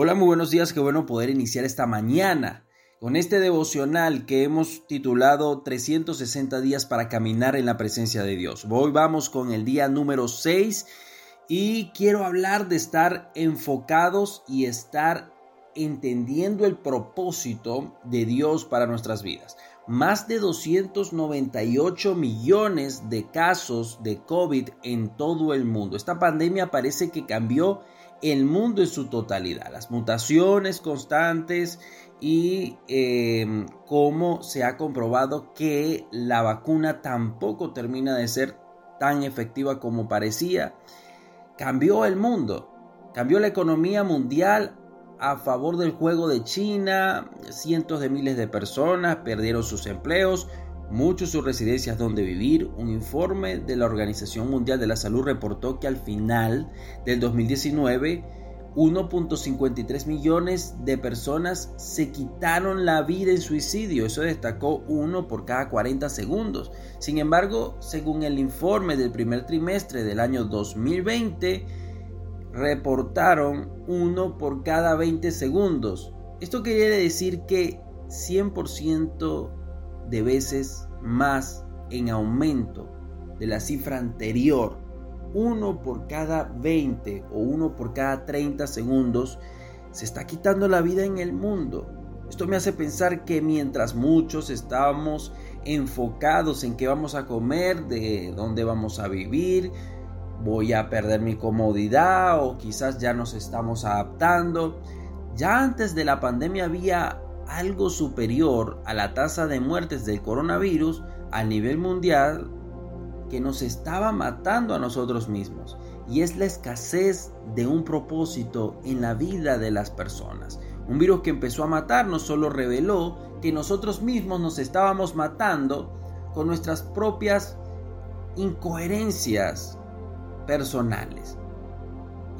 Hola, muy buenos días, qué bueno poder iniciar esta mañana con este devocional que hemos titulado 360 días para caminar en la presencia de Dios. Hoy vamos con el día número 6 y quiero hablar de estar enfocados y estar entendiendo el propósito de Dios para nuestras vidas. Más de 298 millones de casos de COVID en todo el mundo. Esta pandemia parece que cambió el mundo en su totalidad, las mutaciones constantes y em, cómo se ha comprobado que la vacuna tampoco termina de ser tan efectiva como parecía. Cambió el mundo, cambió la economía mundial a favor del juego de China, cientos de miles de personas perdieron sus empleos, muchos sus residencias donde vivir. Un informe de la Organización Mundial de la Salud reportó que al final del 2019 1.53 millones de personas se quitaron la vida en suicidio. Eso destacó uno por cada 40 segundos. Sin embargo, según el informe del primer trimestre del año 2020, reportaron uno por cada 20 segundos. Esto quiere decir que 100% de veces más en aumento de la cifra anterior. Uno por cada 20 o uno por cada 30 segundos se está quitando la vida en el mundo. Esto me hace pensar que mientras muchos estamos enfocados en qué vamos a comer, de dónde vamos a vivir, voy a perder mi comodidad o quizás ya nos estamos adaptando. Ya antes de la pandemia había algo superior a la tasa de muertes del coronavirus a nivel mundial que nos estaba matando a nosotros mismos y es la escasez de un propósito en la vida de las personas. Un virus que empezó a matar no solo reveló que nosotros mismos nos estábamos matando con nuestras propias incoherencias personales.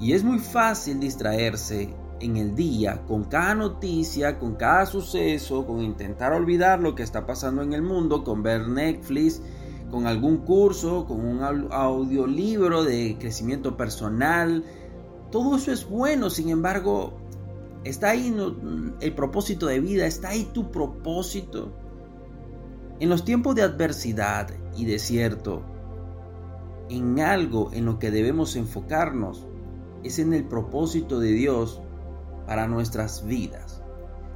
Y es muy fácil distraerse en el día con cada noticia, con cada suceso, con intentar olvidar lo que está pasando en el mundo, con ver Netflix, con algún curso, con un audiolibro de crecimiento personal. Todo eso es bueno, sin embargo, está ahí el propósito de vida, está ahí tu propósito. En los tiempos de adversidad y desierto, en algo en lo que debemos enfocarnos es en el propósito de Dios para nuestras vidas.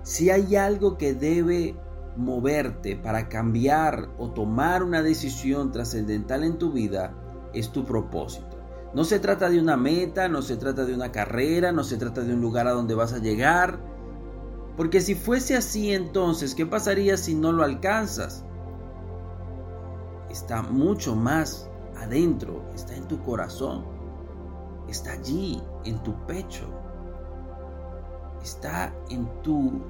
Si hay algo que debe moverte para cambiar o tomar una decisión trascendental en tu vida, es tu propósito. No se trata de una meta, no se trata de una carrera, no se trata de un lugar a donde vas a llegar. Porque si fuese así entonces, ¿qué pasaría si no lo alcanzas? Está mucho más adentro, está en tu corazón, está allí, en tu pecho está en tu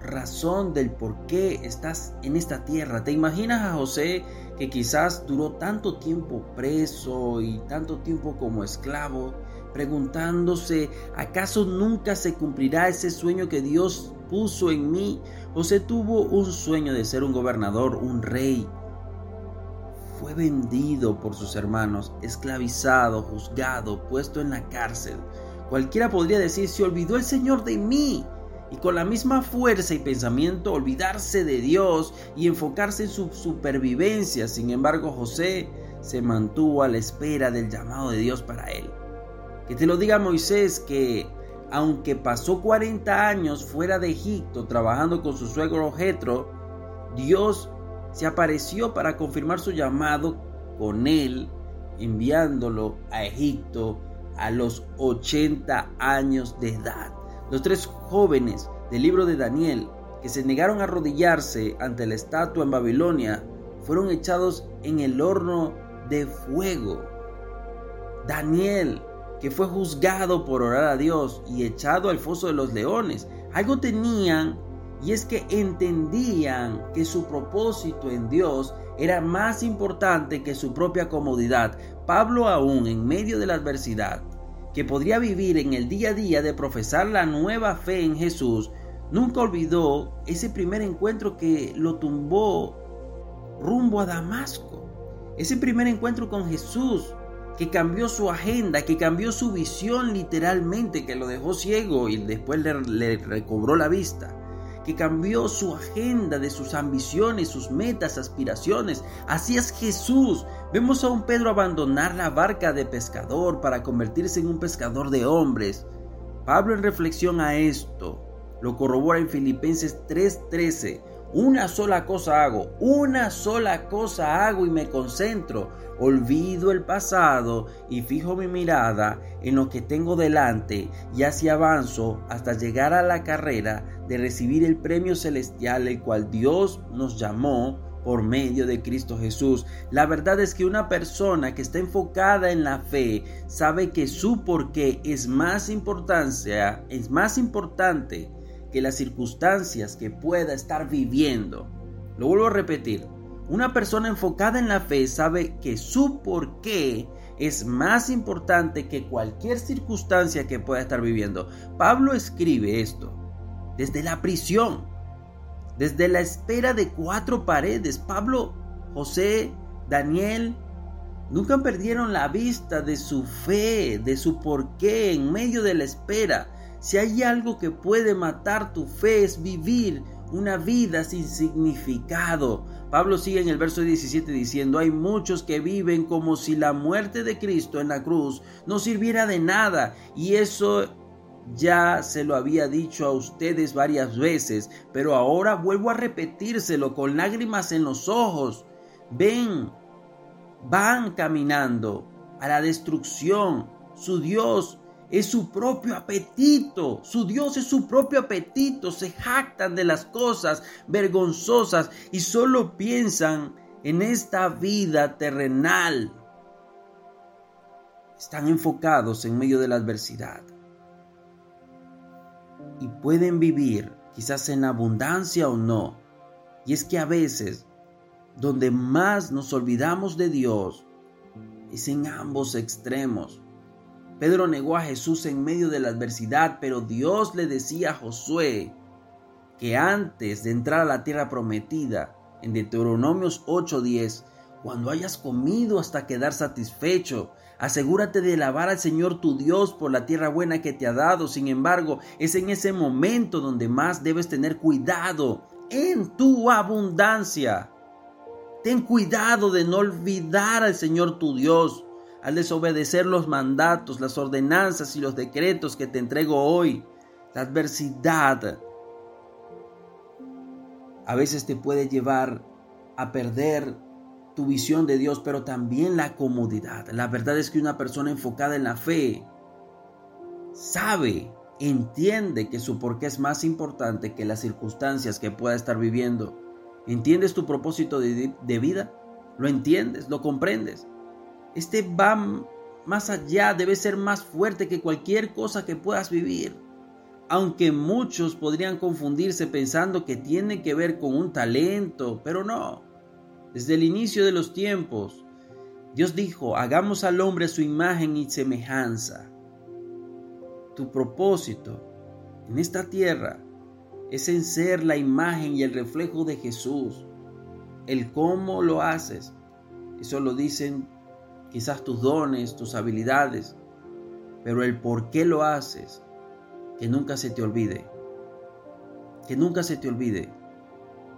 razón del por qué estás en esta tierra. ¿Te imaginas a José que quizás duró tanto tiempo preso y tanto tiempo como esclavo, preguntándose, ¿acaso nunca se cumplirá ese sueño que Dios puso en mí? José tuvo un sueño de ser un gobernador, un rey. Fue vendido por sus hermanos, esclavizado, juzgado, puesto en la cárcel. Cualquiera podría decir, se olvidó el Señor de mí. Y con la misma fuerza y pensamiento olvidarse de Dios y enfocarse en su supervivencia. Sin embargo, José se mantuvo a la espera del llamado de Dios para él. Que te lo diga Moisés que aunque pasó 40 años fuera de Egipto trabajando con su suegro Jetro, Dios se apareció para confirmar su llamado con él, enviándolo a Egipto a los 80 años de edad. Los tres jóvenes del libro de Daniel que se negaron a arrodillarse ante la estatua en Babilonia fueron echados en el horno de fuego. Daniel, que fue juzgado por orar a Dios y echado al foso de los leones, algo tenían y es que entendían que su propósito en Dios era más importante que su propia comodidad. Pablo aún en medio de la adversidad, que podría vivir en el día a día de profesar la nueva fe en Jesús, nunca olvidó ese primer encuentro que lo tumbó rumbo a Damasco. Ese primer encuentro con Jesús que cambió su agenda, que cambió su visión literalmente, que lo dejó ciego y después le, recobró la vista, que cambió su agenda de sus ambiciones, sus metas, aspiraciones. Así es Jesús. Vemos a un Pedro abandonar la barca de pescador para convertirse en un pescador de hombres. Pablo en reflexión a esto lo corrobora en Filipenses 3:13 una sola cosa hago, una sola cosa hago y me concentro. Olvido el pasado y fijo mi mirada en lo que tengo delante y así avanzo hasta llegar a la carrera de recibir el premio celestial el cual Dios nos llamó por medio de Cristo Jesús. La verdad es que una persona que está enfocada en la fe sabe que su porqué es más importancia, es más importante que las circunstancias que pueda estar viviendo. Lo vuelvo a repetir, una persona enfocada en la fe sabe que su porqué es más importante que cualquier circunstancia que pueda estar viviendo. Pablo escribe esto desde la prisión, desde la espera de cuatro paredes. Pablo, José, Daniel, nunca perdieron la vista de su fe, de su porqué en medio de la espera. Si hay algo que puede matar tu fe es vivir una vida sin significado. Pablo sigue en el verso 17 diciendo, hay muchos que viven como si la muerte de Cristo en la cruz no sirviera de nada y eso ya se lo había dicho a ustedes varias veces, pero ahora vuelvo a repetírselo con lágrimas en los ojos. Ven, van caminando a la destrucción. Su Dios es su propio apetito. Su Dios es su propio apetito. Se jactan de las cosas vergonzosas y solo piensan en esta vida terrenal. Están enfocados en medio de la adversidad. Y pueden vivir quizás en abundancia o no. Y es que a veces, donde más nos olvidamos de Dios, es en ambos extremos Pedro negó a Jesús en medio de la adversidad, pero Dios le decía a Josué que antes de entrar a la tierra prometida, en Deuteronomios 8:10, cuando hayas comido hasta quedar satisfecho, asegúrate de alabar al Señor tu Dios por la tierra buena que te ha dado. Sin embargo, es en ese momento donde más debes tener cuidado en tu abundancia. Ten cuidado de no olvidar al Señor tu Dios al desobedecer los mandatos, las ordenanzas y los decretos que te entrego hoy. La adversidad a veces te puede llevar a perder tu visión de Dios, pero también la comodidad. La verdad es que una persona enfocada en la fe sabe, entiende que su porqué es más importante que las circunstancias que pueda estar viviendo. ¿Entiendes tu propósito de, de vida? ¿Lo entiendes? ¿Lo comprendes? Este va más allá, debe ser más fuerte que cualquier cosa que puedas vivir. Aunque muchos podrían confundirse pensando que tiene que ver con un talento, pero no. Desde el inicio de los tiempos, Dios dijo, hagamos al hombre su imagen y semejanza. Tu propósito en esta tierra es en ser la imagen y el reflejo de Jesús. El cómo lo haces, eso lo dicen quizás tus dones, tus habilidades, pero el por qué lo haces, que nunca se te olvide, que nunca se te olvide,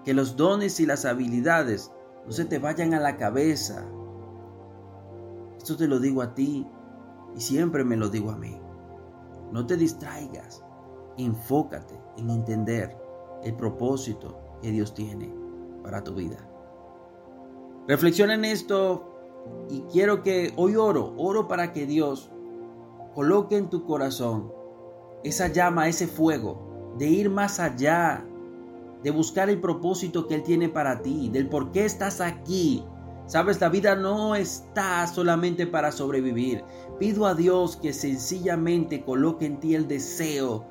que los dones y las habilidades no se te vayan a la cabeza. Esto te lo digo a ti y siempre me lo digo a mí. No te distraigas, enfócate en entender el propósito que Dios tiene para tu vida. Reflexiona en esto, y quiero que hoy oro, oro para que Dios coloque en tu corazón esa llama, ese fuego, de ir más allá, de buscar el propósito que Él tiene para ti, del por qué estás aquí. Sabes, la vida no está solamente para sobrevivir. Pido a Dios que sencillamente coloque en ti el deseo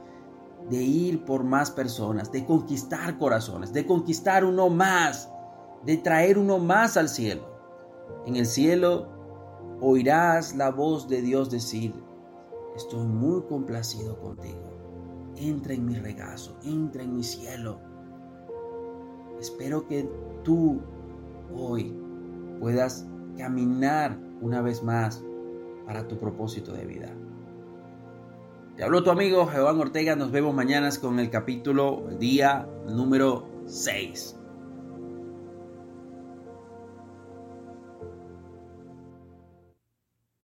de ir por más personas, de conquistar corazones, de conquistar uno más, de traer uno más al cielo. En el cielo oirás la voz de Dios decir, estoy muy complacido contigo. Entra en mi regazo, entra en mi cielo. Espero que tú hoy puedas caminar una vez más para tu propósito de vida. Te habló tu amigo Jehová Ortega. Nos vemos mañana con el capítulo día número 6.